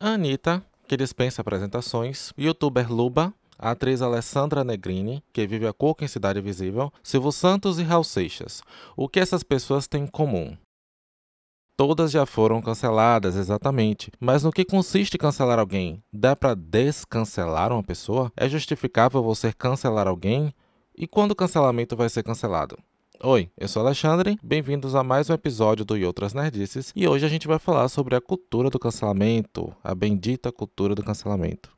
Anitta, que dispensa apresentações, youtuber Luba, a atriz Alessandra Negrini, que vive a Coca em Cidade Visível, Silvio Santos e Raul Seixas. O que essas pessoas têm em comum? Todas já foram canceladas, exatamente. Mas no que consiste cancelar alguém? Dá para descancelar uma pessoa? É justificável você cancelar alguém? E quando o cancelamento vai ser cancelado? Oi, eu sou Alexandre, bem-vindos a mais um episódio do E Outras Nerdices e hoje a gente vai falar sobre a cultura do cancelamento, a bendita cultura do cancelamento.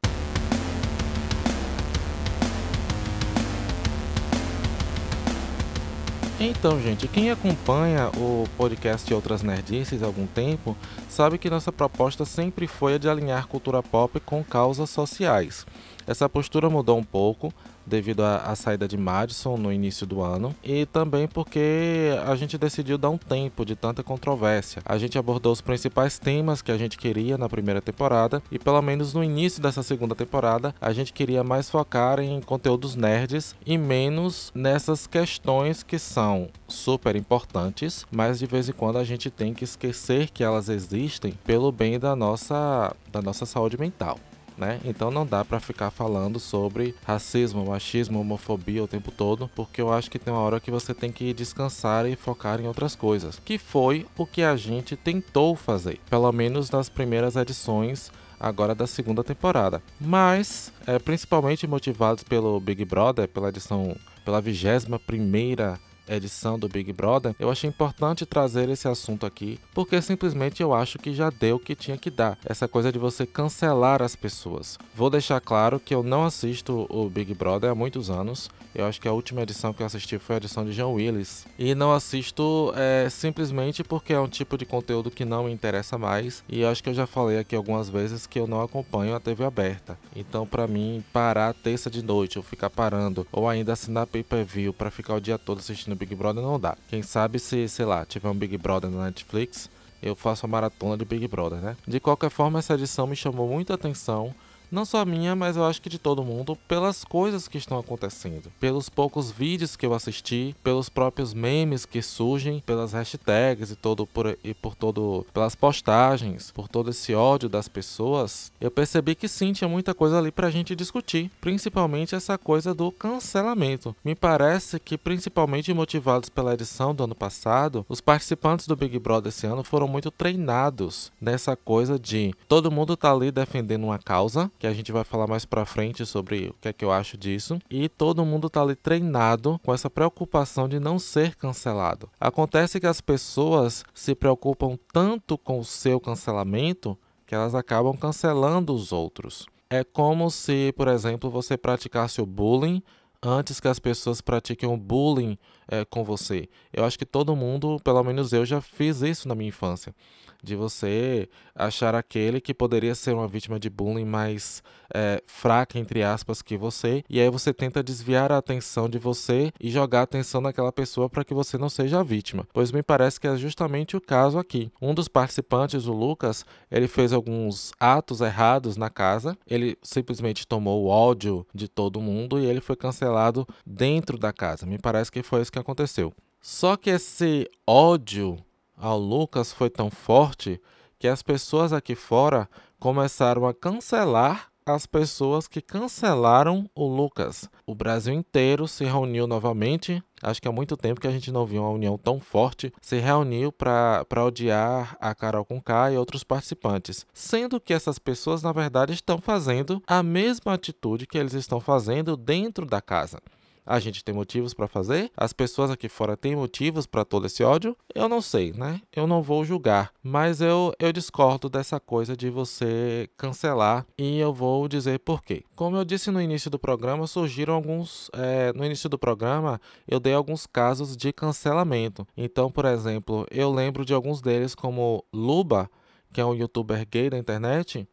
Então, gente, quem acompanha o podcast Outras Nerdices há algum tempo sabe que nossa proposta sempre foi a de alinhar cultura pop com causas sociais. Essa postura mudou um pouco devido à, saída de Madison no início do ano e também porque a gente decidiu dar um tempo de tanta controvérsia. A gente abordou os principais temas que a gente queria na primeira temporada e pelo menos no início dessa segunda temporada a gente queria mais focar em conteúdos nerds e menos nessas questões que são super importantes, mas de vez em quando a gente tem que esquecer que elas existem pelo bem da nossa da nossa saúde mental né? Então não dá para ficar falando sobre racismo, machismo, homofobia o tempo todo, porque eu acho que tem uma hora que você tem que descansar e focar em outras coisas, que foi o que a gente tentou fazer, pelo menos nas primeiras edições agora da segunda temporada. Mas, é, principalmente motivados pelo Big Brother, pela edição, pela vigésima primeira edição do Big Brother, eu achei importante trazer esse assunto aqui, porque simplesmente eu acho que já deu o que tinha que dar. Essa coisa de você cancelar as pessoas. Vou deixar claro que eu não assisto o Big Brother há muitos anos. Eu acho que a última edição que eu assisti foi a edição de John Willis. E não assisto é, simplesmente porque é um tipo de conteúdo que não me interessa mais. E acho que eu já falei aqui algumas vezes que eu não acompanho a TV aberta. Então, para mim, parar terça de noite ou ficar parando, ou ainda assinar pay per view para ficar o dia todo assistindo Big Brother, não dá. Quem sabe se, sei lá, tiver um Big Brother na Netflix, eu faço a maratona de Big Brother, né? De qualquer forma, essa edição me chamou muita atenção não só minha, mas eu acho que de todo mundo, pelas coisas que estão acontecendo, pelos poucos vídeos que eu assisti, pelos próprios memes que surgem, pelas hashtags e todo por, e por todo pelas postagens, por todo esse ódio das pessoas, eu percebi que sim, tinha muita coisa ali pra gente discutir, principalmente essa coisa do cancelamento. Me parece que principalmente motivados pela edição do ano passado, os participantes do Big Brother esse ano foram muito treinados nessa coisa de todo mundo tá ali defendendo uma causa que a gente vai falar mais pra frente sobre o que é que eu acho disso. E todo mundo tá ali treinado com essa preocupação de não ser cancelado. Acontece que as pessoas se preocupam tanto com o seu cancelamento que elas acabam cancelando os outros. É como se, por exemplo, você praticasse o bullying antes que as pessoas pratiquem o bullying é, com você. Eu acho que todo mundo, pelo menos eu, já fiz isso na minha infância de você achar aquele que poderia ser uma vítima de bullying mais é, fraca, entre aspas, que você, e aí você tenta desviar a atenção de você e jogar a atenção naquela pessoa para que você não seja a vítima. Pois me parece que é justamente o caso aqui. Um dos participantes, o Lucas, ele fez alguns atos errados na casa, ele simplesmente tomou o ódio de todo mundo e ele foi cancelado dentro da casa. Me parece que foi isso que aconteceu. Só que esse ódio ao Lucas foi tão forte que as pessoas aqui fora começaram a cancelar as pessoas que cancelaram o Lucas. O Brasil inteiro se reuniu novamente. Acho que há muito tempo que a gente não viu uma união tão forte. Se reuniu para odiar a Carol Conká e outros participantes. Sendo que essas pessoas, na verdade, estão fazendo a mesma atitude que eles estão fazendo dentro da casa. A gente tem motivos para fazer? As pessoas aqui fora têm motivos para todo esse ódio? Eu não sei, né? Eu não vou julgar, mas eu, eu discordo dessa coisa de você cancelar e eu vou dizer por quê. Como eu disse no início do programa, surgiram alguns. É, no início do programa, eu dei alguns casos de cancelamento. Então, por exemplo, eu lembro de alguns deles, como Luba, que é um youtuber gay da internet,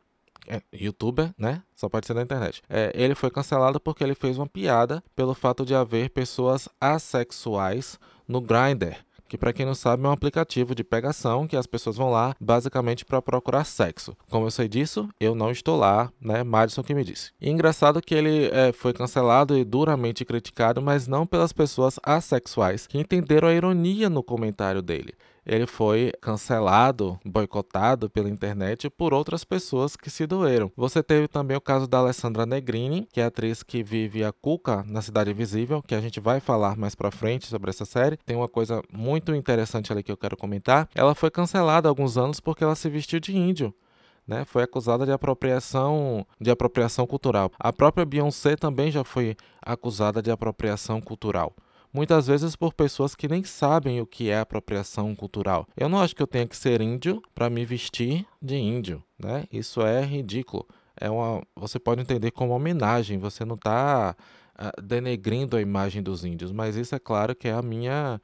é, youtuber, né? Só pode ser da internet. É, ele foi cancelado porque ele fez uma piada pelo fato de haver pessoas assexuais no Grindr. Que, para quem não sabe, é um aplicativo de pegação que as pessoas vão lá basicamente para procurar sexo. Como eu sei disso, eu não estou lá, né? Madison que me disse. E engraçado que ele é, foi cancelado e duramente criticado, mas não pelas pessoas assexuais que entenderam a ironia no comentário dele. Ele foi cancelado, boicotado pela internet por outras pessoas que se doeram. Você teve também o caso da Alessandra Negrini, que é a atriz que vive a Cuca na Cidade Invisível, que a gente vai falar mais pra frente sobre essa série. Tem uma coisa muito interessante ali que eu quero comentar. Ela foi cancelada há alguns anos porque ela se vestiu de índio. Né, foi acusada de apropriação de apropriação cultural. A própria Beyoncé também já foi acusada de apropriação cultural muitas vezes por pessoas que nem sabem o que é apropriação cultural. Eu não acho que eu tenha que ser índio para me vestir de índio, né? Isso é ridículo. É uma, você pode entender como homenagem, você não está uh, ah, denegrindo a imagem dos índios, mas isso é claro que é a minha,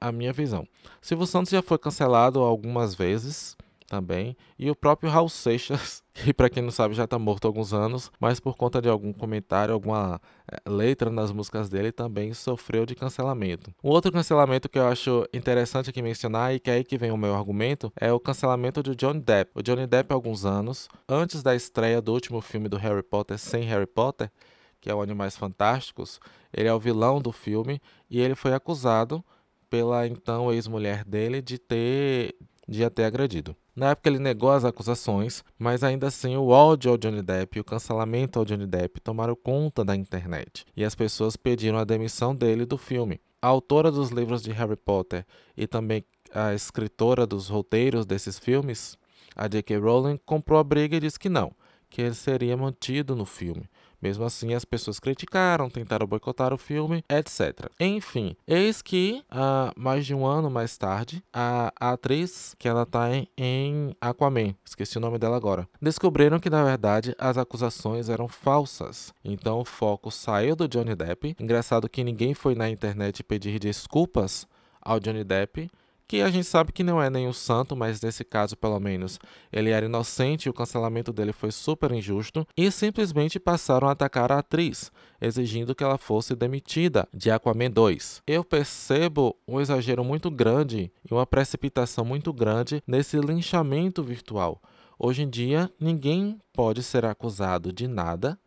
a minha visão. Silvio Santos já foi cancelado algumas vezes, também. E o próprio Raul Seixas, que para quem não sabe já está morto há alguns anos, mas por conta de algum comentário, alguma eh, letra nas músicas dele, também sofreu de cancelamento. Um outro cancelamento que eu acho interessante aqui mencionar, e que é aí que vem o meu argumento, é o cancelamento de Johnny Depp. O Johnny Depp, há alguns anos, antes da estreia do último filme do Harry Potter sem Harry Potter, que é o Animais Fantásticos, ele é o vilão do filme e ele foi acusado pela então ex-mulher dele de ter de a ter agredido. Na época ele negou as acusações, mas ainda assim o ódio ao Johnny Depp e o cancelamento ao Johnny Depp tomaram conta da internet e as pessoas pediram a demissão dele do filme. A autora dos livros de Harry Potter e também a escritora dos roteiros desses filmes, a J.K. Rowling, comprou a briga e disse que não, que ele seria mantido no filme. Mesmo assim, as pessoas criticaram, tentaram boicotar o filme, etc. Enfim, eis que uh, mais de um ano mais tarde, a, atriz que ela tá em, em Aquaman, esqueci o nome dela agora, descobriram que na verdade as acusações eram falsas. Então o foco saiu do Johnny Depp. Engraçado que ninguém foi na internet pedir desculpas ao Johnny Depp que a gente sabe que não é nenhum santo, mas nesse caso, pelo menos, ele era inocente e o cancelamento dele foi super injusto, e simplesmente passaram a atacar a atriz, exigindo que ela fosse demitida de Aquaman 2. Eu percebo um exagero muito grande e uma precipitação muito grande nesse linchamento virtual. Hoje em dia, ninguém pode ser acusado de nada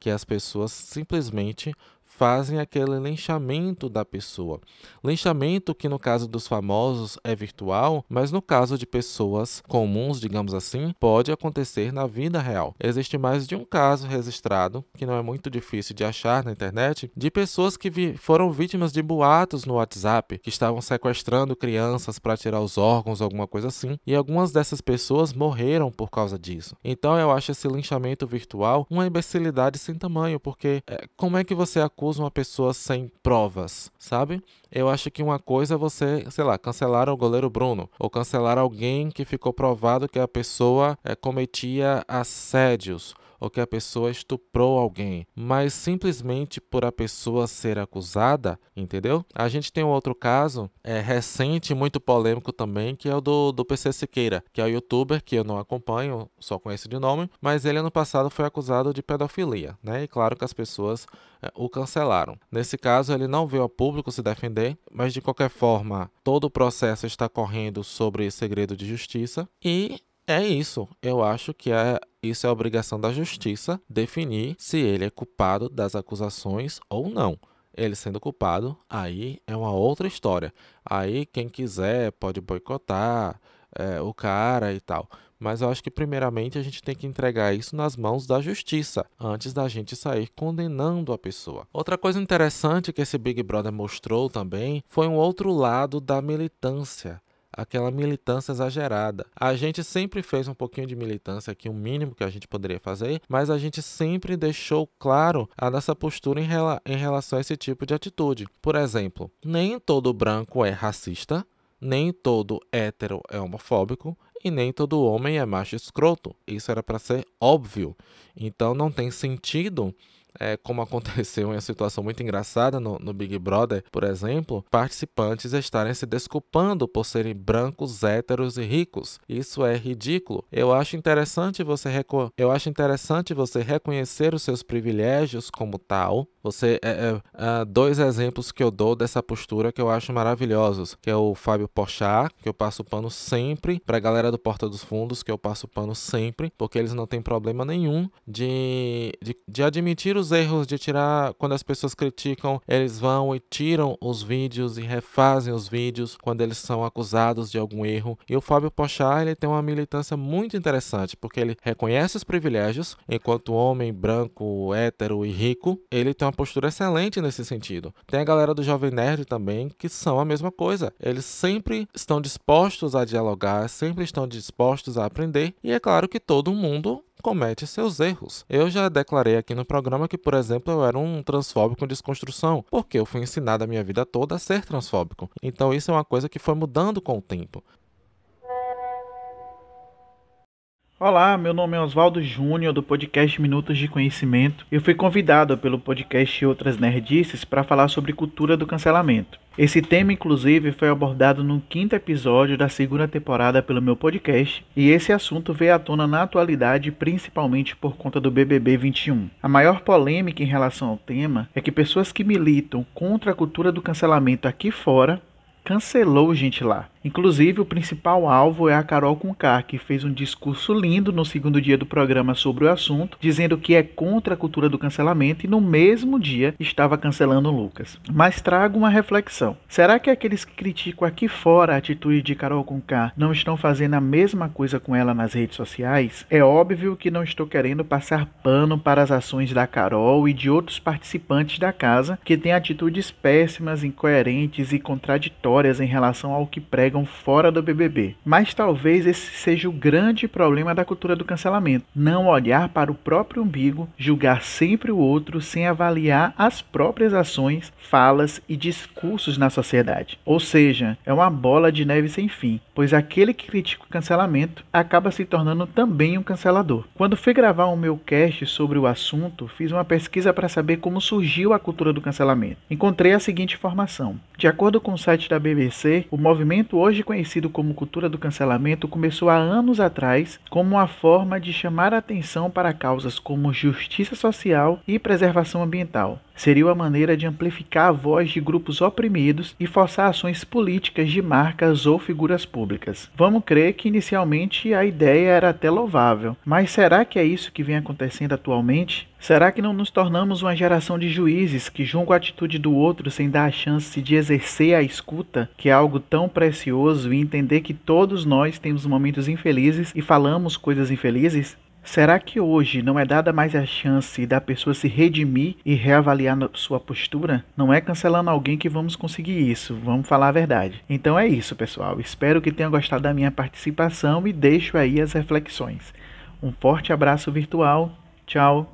que as pessoas simplesmente fazem aquele linchamento da pessoa. Linchamento que no caso dos famosos é virtual, mas no caso de pessoas comuns, digamos assim, pode acontecer na vida real. Existe mais de um caso registrado, que não é muito difícil de achar na internet, de pessoas que vi foram vítimas de boatos no WhatsApp, que estavam sequestrando crianças para tirar os órgãos, alguma coisa assim, e algumas dessas pessoas morreram por causa disso. Então eu acho esse linchamento virtual uma imbecilidade sem tamanho, porque é, como é que você acusa acusa uma pessoa sem provas, sabe? Eu acho que uma coisa é você, sei lá, cancelar o goleiro Bruno, ou cancelar alguém que ficou provado que a pessoa é, cometia assédios, ou que a pessoa estuprou alguém, mas simplesmente por a pessoa ser acusada, entendeu? A gente tem um outro caso é, recente, muito polêmico também, que é o do, do PC Siqueira, que é o youtuber que eu não acompanho, só conheço de nome, mas ele ano passado foi acusado de pedofilia, né? E claro que as pessoas é, o cancelaram. Nesse caso, ele não veio ao público se defender, mas de qualquer forma, todo o processo está correndo sobre segredo de justiça e é isso. Eu acho que é, isso é obrigação da justiça definir se ele é culpado das acusações ou não. Ele sendo culpado, aí é uma outra história. Aí quem quiser pode boicotar é, o cara e tal. Mas eu acho que primeiramente a gente tem que entregar isso nas mãos da justiça, antes da gente sair condenando a pessoa. Outra coisa interessante que esse Big Brother mostrou também foi um outro lado da militância aquela militância exagerada. A gente sempre fez um pouquinho de militância aqui, o um mínimo que a gente poderia fazer, mas a gente sempre deixou claro a nossa postura em, rela em relação a esse tipo de atitude. Por exemplo, nem todo branco é racista, nem todo hétero é homofóbico e nem todo homem é macho escroto. Isso era para ser óbvio. Então não tem sentido é, como aconteceu em uma situação muito engraçada no, no, Big Brother, por exemplo, participantes estarem se desculpando por serem brancos, héteros e ricos. Isso é ridículo. Eu acho interessante você eu acho interessante você reconhecer os seus privilégios como tal. Você é, é, é, dois exemplos que eu dou dessa postura que eu acho maravilhosos, que é o Fábio Porchat, que eu passo pano sempre, para a galera do Porta dos Fundos, que eu passo pano sempre, porque eles não têm problema nenhum de, de, de admitir os erros, de tirar quando as pessoas criticam, eles vão e tiram os vídeos e refazem os vídeos quando eles são acusados de algum erro. E o Fábio Pochá, ele tem uma militância muito interessante, porque ele reconhece os privilégios, enquanto homem branco, hétero e rico, ele tem uma postura excelente nesse sentido. Tem a galera do Jovem Nerd também, que são a mesma coisa. Eles sempre estão dispostos a dialogar, sempre estão dispostos a aprender, e é claro que todo mundo comete seus erros. Eu já declarei aqui no programa que, por exemplo, eu era um transfóbico em desconstrução, porque eu fui ensinado a minha vida toda a ser transfóbico. Então isso é uma coisa que foi mudando com o tempo. Olá, meu nome é Oswaldo Júnior do podcast Minutos de Conhecimento. Eu fui convidado pelo podcast Outras Nerdices para falar sobre cultura do cancelamento. Esse tema, inclusive, foi abordado no quinto episódio da segunda temporada pelo meu podcast, e esse assunto veio à tona na atualidade, principalmente por conta do BBB 21. A maior polêmica em relação ao tema é que pessoas que militam contra a cultura do cancelamento aqui fora cancelou gente lá. Inclusive, o principal alvo é a Carol Conká, que fez um discurso lindo no segundo dia do programa sobre o assunto, dizendo que é contra a cultura do cancelamento e no mesmo dia estava cancelando Lucas. Mas trago uma reflexão. Será que aqueles que criticam aqui fora a atitude de Carol Conká não estão fazendo a mesma coisa com ela nas redes sociais? É óbvio que não estou querendo passar pano para as ações da Carol e de outros participantes da casa que têm atitudes péssimas, incoerentes e contraditórias em relação ao que pregam pregam fora do BBB. Mas talvez esse seja o grande problema da cultura do cancelamento: não olhar para o próprio umbigo, julgar sempre o outro sem avaliar as próprias ações, falas e discursos na sociedade. Ou seja, é uma bola de neve sem fim, pois aquele que critica o cancelamento acaba se tornando também um cancelador. Quando fui gravar o meu cast sobre o assunto, fiz uma pesquisa para saber como surgiu a cultura do cancelamento. Encontrei a seguinte informação: de acordo com o site da BBC, o movimento hoje conhecido como cultura do cancelamento começou há anos atrás como uma forma de chamar a atenção para causas como justiça social e preservação ambiental. Seria uma maneira de amplificar a voz de grupos oprimidos e forçar ações políticas de marcas ou figuras públicas. Vamos crer que inicialmente a ideia era até louvável, mas será que é isso que vem acontecendo atualmente? Será que não nos tornamos uma geração de juízes que julgam a atitude do outro sem dar a chance de exercer a escuta, que é algo tão precioso, e entender que todos nós temos momentos infelizes e falamos coisas infelizes? Será que hoje não é dada mais a chance da pessoa se redimir e reavaliar sua postura? Não é cancelando alguém que vamos conseguir isso, vamos falar a verdade. Então é isso, pessoal. Espero que tenham gostado da minha participação e deixo aí as reflexões. Um forte abraço virtual. Tchau.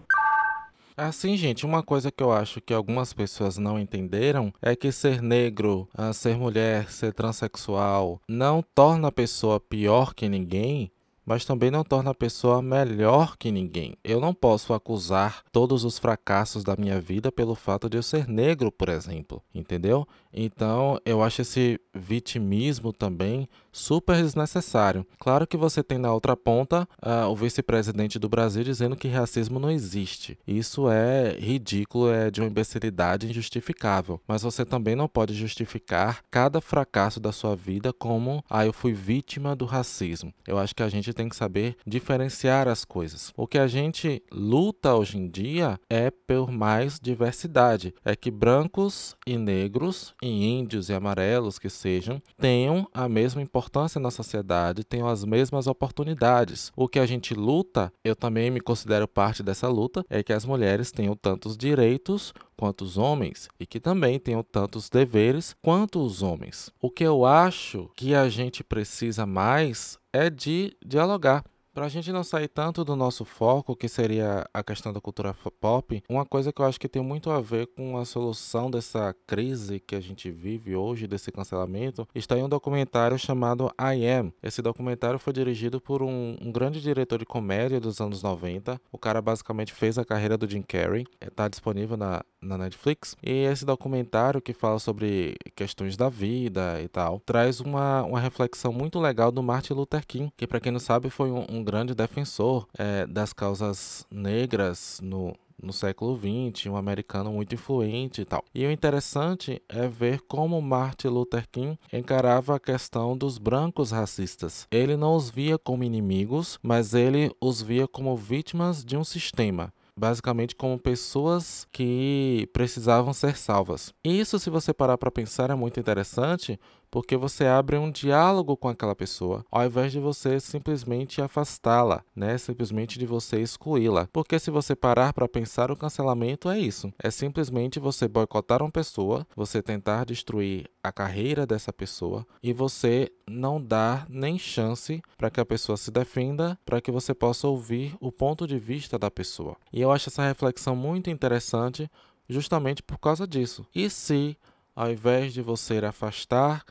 Assim, gente, uma coisa que eu acho que algumas pessoas não entenderam é que ser negro, ah, ser mulher, ser transexual não torna a pessoa pior que ninguém, mas também não torna a pessoa melhor que ninguém. Eu não posso acusar todos os fracassos da minha vida pelo fato de eu ser negro, por exemplo, entendeu? Então, eu acho esse vitimismo também super desnecessário. Claro que você tem na outra ponta uh, o vice-presidente do Brasil dizendo que racismo não existe. Isso é ridículo, é de uma imbecilidade injustificável. Mas você também não pode justificar cada fracasso da sua vida como, ah, eu fui vítima do racismo. Eu acho que a gente tem que saber diferenciar as coisas. O que a gente luta hoje em dia é por mais diversidade. É que brancos e negros, e índios e amarelos que sejam, tenham a mesma importância na sociedade, tenham as mesmas oportunidades. O que a gente luta, eu também me considero parte dessa luta, é que as mulheres tenham tantos direitos quanto os homens e que também tenham tantos deveres quanto os homens. O que eu acho que a gente precisa mais é de dialogar. Para a gente não sair tanto do nosso foco, que seria a questão da cultura pop, uma coisa que eu acho que tem muito a ver com a solução dessa crise que a gente vive hoje, desse cancelamento, está em um documentário chamado I Am. Esse documentário foi dirigido por um, um grande diretor de comédia dos anos 90. O cara basicamente fez a carreira do Jim Carrey. Está disponível na, na Netflix. E esse documentário que fala sobre questões da vida e tal, traz uma, uma reflexão muito legal do Martin Luther King, que para quem não sabe foi um, um grande defensor é, das causas negras no, no século XX, um americano muito influente e tal. E o interessante é ver como Martin Luther King encarava a questão dos brancos racistas. Ele não os via como inimigos, mas ele os via como vítimas de um sistema basicamente como pessoas que precisavam ser salvas. E isso, se você parar para pensar, é muito interessante, porque você abre um diálogo com aquela pessoa, ao invés de você simplesmente afastá-la, né? Simplesmente de você excluí-la. Porque se você parar para pensar, o cancelamento é isso. É simplesmente você boicotar uma pessoa, você tentar destruir a carreira dessa pessoa e você não dar nem chance para que a pessoa se defenda, para que você possa ouvir o ponto de vista da pessoa. E eu acho essa reflexão muito interessante justamente por causa disso. E se ao invés de você afastar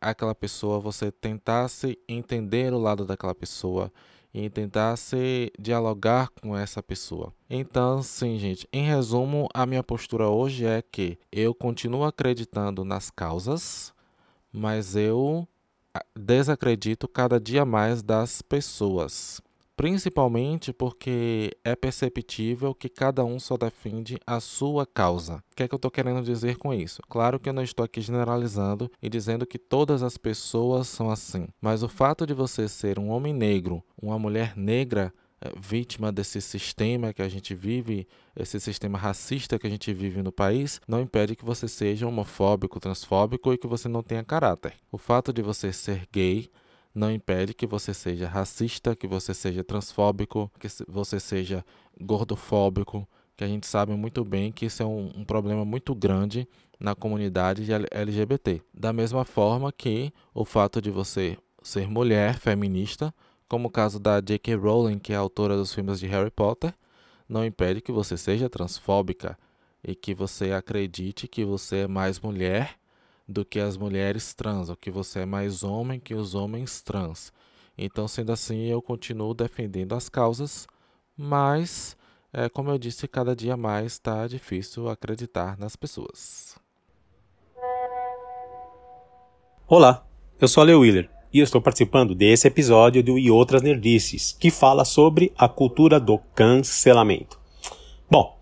aquela pessoa, você tentasse entender o lado daquela pessoa e tentasse dialogar com essa pessoa. Então, sim, gente, em resumo, a minha postura hoje é que eu continuo acreditando nas causas, mas eu desacredito cada dia mais das pessoas principalmente porque é perceptível que cada um só defende a sua causa. O que é que eu estou querendo dizer com isso? Claro que eu não estou aqui generalizando e dizendo que todas as pessoas são assim, mas o fato de você ser um homem negro, uma mulher negra, eh, vítima desse sistema que a gente vive, esse sistema racista que a gente vive no país, não impede que você seja homofóbico, transfóbico e que você não tenha caráter. O fato de você ser gay não impede que você seja racista, que você seja transfóbico, que você seja gordofóbico, que a gente sabe muito bem que isso é um, um problema muito grande na comunidade LGBT. Da mesma forma que o fato de você ser mulher, feminista, como o caso da J.K. Rowling, que é autora dos filmes de Harry Potter, não impede que você seja transfóbica e que você acredite que você é mais mulher do que as mulheres trans, ou que você é mais homem que os homens trans. Então, sendo assim, eu continuo defendendo as causas, mas, é, como eu disse, cada dia mais está difícil acreditar nas pessoas. Olá, eu sou a Leo Willer e estou participando desse episódio do E Outras Nerdices, que fala sobre a cultura do cancelamento. Bom,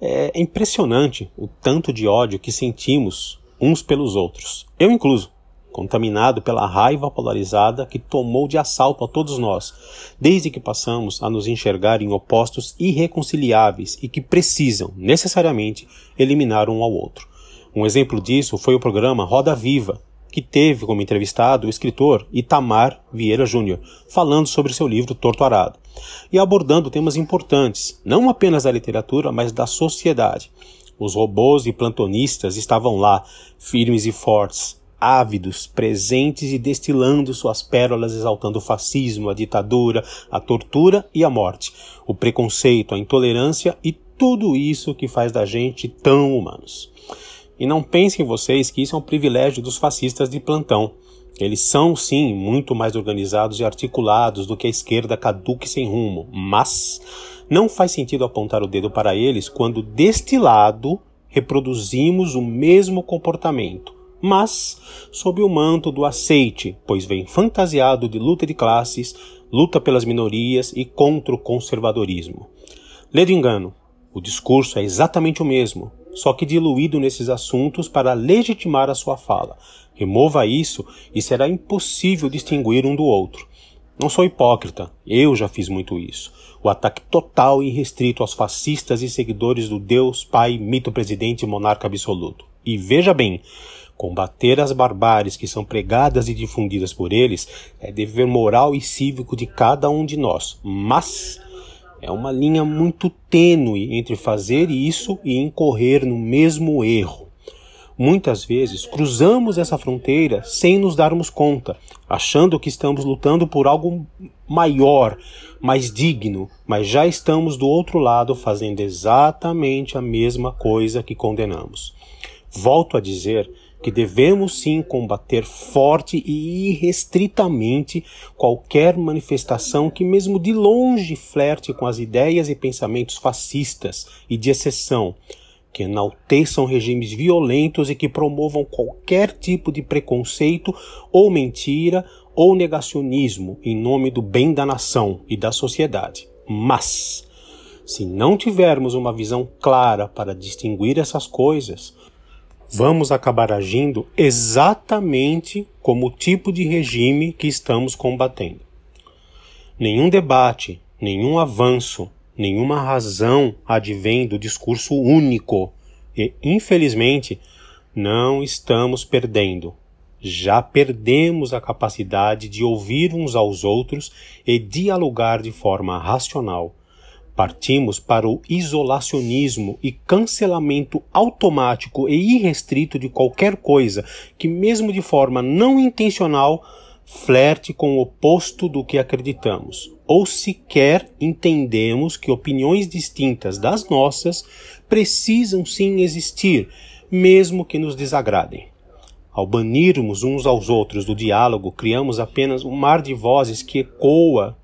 é impressionante o tanto de ódio que sentimos uns pelos outros, eu incluso, contaminado pela raiva polarizada que tomou de assalto a todos nós, desde que passamos a nos enxergar em opostos irreconciliáveis e que precisam, necessariamente, eliminar um ao outro. Um exemplo disso foi o programa Roda Viva, que teve como entrevistado o escritor Itamar Vieira Júnior, falando sobre seu livro Torto Arado, e abordando temas importantes, não apenas da literatura, mas da sociedade. Os robôs e plantonistas estavam lá, firmes e fortes, ávidos, presentes e destilando suas pérolas exaltando o fascismo, a ditadura, a tortura e a morte, o preconceito, a intolerância e tudo isso que faz da gente tão humanos. E não pensem vocês que isso é um privilégio dos fascistas de plantão. Eles são, sim, muito mais organizados e articulados do que a esquerda caduca e sem rumo, mas não faz sentido apontar o dedo para eles quando, deste lado, reproduzimos o mesmo comportamento, mas sob o manto do aceite, pois vem fantasiado de luta de classes, luta pelas minorias e contra o conservadorismo. Lê engano, o discurso é exatamente o mesmo, só que diluído nesses assuntos para legitimar a sua fala. Remova isso e será impossível distinguir um do outro. Não sou hipócrita, eu já fiz muito isso. O ataque total e restrito aos fascistas e seguidores do Deus, Pai, mito presidente e monarca absoluto. E veja bem, combater as barbáries que são pregadas e difundidas por eles é dever moral e cívico de cada um de nós. Mas é uma linha muito tênue entre fazer isso e incorrer no mesmo erro. Muitas vezes cruzamos essa fronteira sem nos darmos conta, achando que estamos lutando por algo maior, mais digno, mas já estamos do outro lado fazendo exatamente a mesma coisa que condenamos. Volto a dizer que devemos sim combater forte e irrestritamente qualquer manifestação que, mesmo de longe, flerte com as ideias e pensamentos fascistas e de exceção que enalteçam regimes violentos e que promovam qualquer tipo de preconceito ou mentira ou negacionismo em nome do bem da nação e da sociedade. Mas, se não tivermos uma visão clara para distinguir essas coisas, vamos acabar agindo exatamente como o tipo de regime que estamos combatendo. Nenhum debate, nenhum avanço, nenhuma razão advém do discurso único e, infelizmente, não estamos perdendo. Já perdemos a capacidade de ouvir uns aos outros e dialogar de forma racional. Partimos para o isolacionismo e cancelamento automático e irrestrito de qualquer coisa que, mesmo de forma não intencional, flerte com o oposto do que acreditamos, ou sequer entendemos que opiniões distintas das nossas precisam sim existir, mesmo que nos desagradem. Ao banirmos uns aos outros do diálogo, criamos apenas um mar de vozes que ecoa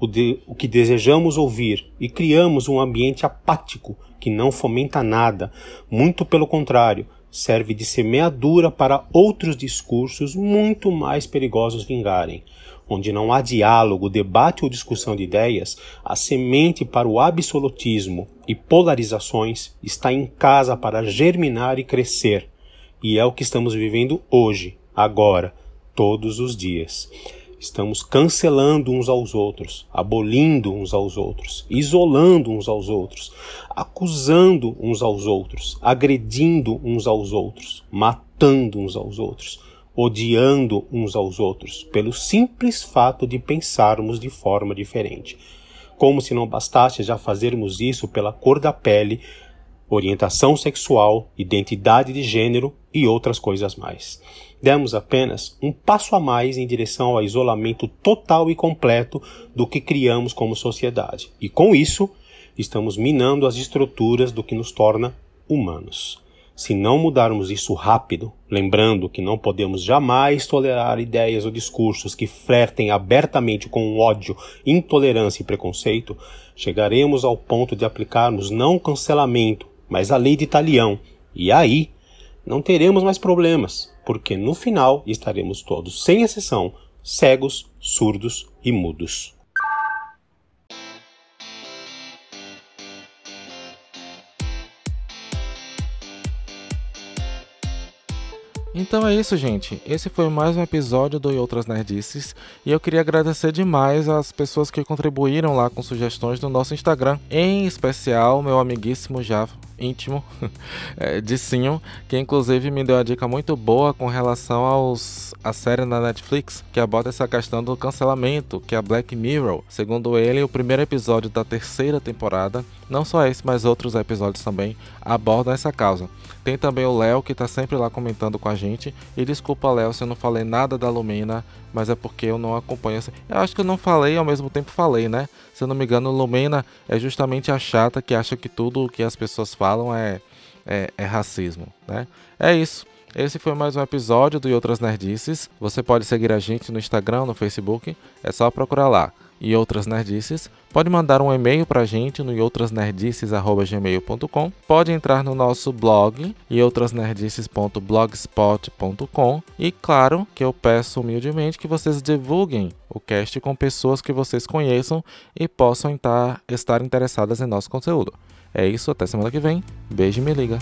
o, de, o que desejamos ouvir e criamos um ambiente apático que não fomenta nada, muito pelo contrário, serve de semeadura para outros discursos muito mais perigosos vingarem. Onde não há diálogo, debate ou discussão de ideias, a semente para o absolutismo e polarizações está em casa para germinar e crescer. E é o que estamos vivendo hoje, agora, todos os dias. Estamos cancelando uns aos outros, abolindo uns aos outros, isolando uns aos outros, acusando uns aos outros, agredindo uns aos outros, matando uns aos outros, odiando uns aos outros, pelo simples fato de pensarmos de forma diferente. Como se não bastasse já fazermos isso pela cor da pele, orientação sexual, identidade de gênero e outras coisas mais demos apenas um passo a mais em direção ao isolamento total e completo do que criamos como sociedade. E com isso, estamos minando as estruturas do que nos torna humanos. Se não mudarmos isso rápido, lembrando que não podemos jamais tolerar ideias ou discursos que flertem abertamente com ódio, intolerância e preconceito, chegaremos ao ponto de aplicarmos não o cancelamento, mas a lei de talião. E aí, não teremos mais problemas, porque no final estaremos todos, sem exceção, cegos, surdos e mudos. Então é isso, gente. Esse foi mais um episódio do E Outras Nerdices. E eu queria agradecer demais às pessoas que contribuíram lá com sugestões no nosso Instagram. Em especial, meu amiguíssimo já íntimo, é, Dicinho, que inclusive me deu uma dica muito boa com relação aos a série na Netflix que aborda essa questão do cancelamento, que é a Black Mirror. Segundo ele, o primeiro episódio da terceira temporada, não só esse, mas outros episódios também, abordam essa causa. Tem também o Léo, que está sempre lá comentando com a gente. E desculpa, Léo, se eu não falei nada da Lumena, mas é porque eu não acompanho. Eu acho que eu não falei ao mesmo tempo falei, né? Se eu não me engano, Lumena é justamente a chata que acha que tudo o que as pessoas falam é, é, é racismo, né? É isso. Esse foi mais um episódio do E Outras Nerdices. Você pode seguir a gente no Instagram, no Facebook, é só procurar lá e outras nerdices, pode mandar um e-mail para a gente no outrasnerdices@gmail.com, pode entrar no nosso blog e outrasnerdices.blogspot.com e claro que eu peço humildemente que vocês divulguem o cast com pessoas que vocês conheçam e possam estar interessadas em nosso conteúdo. É isso, até semana que vem. Beijo e me liga.